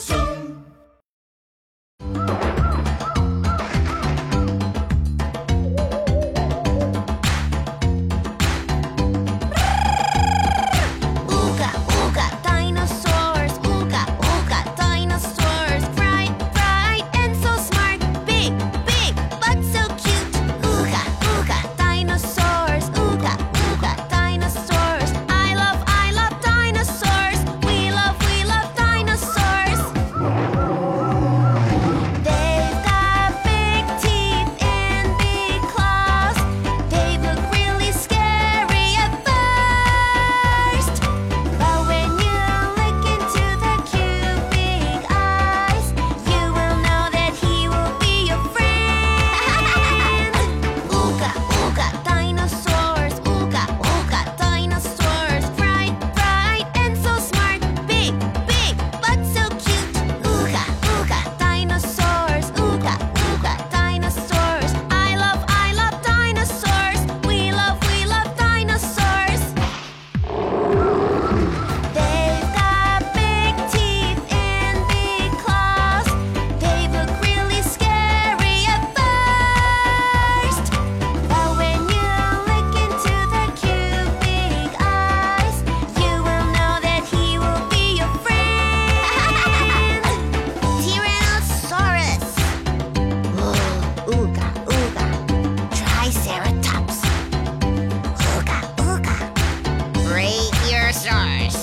Samsung stars.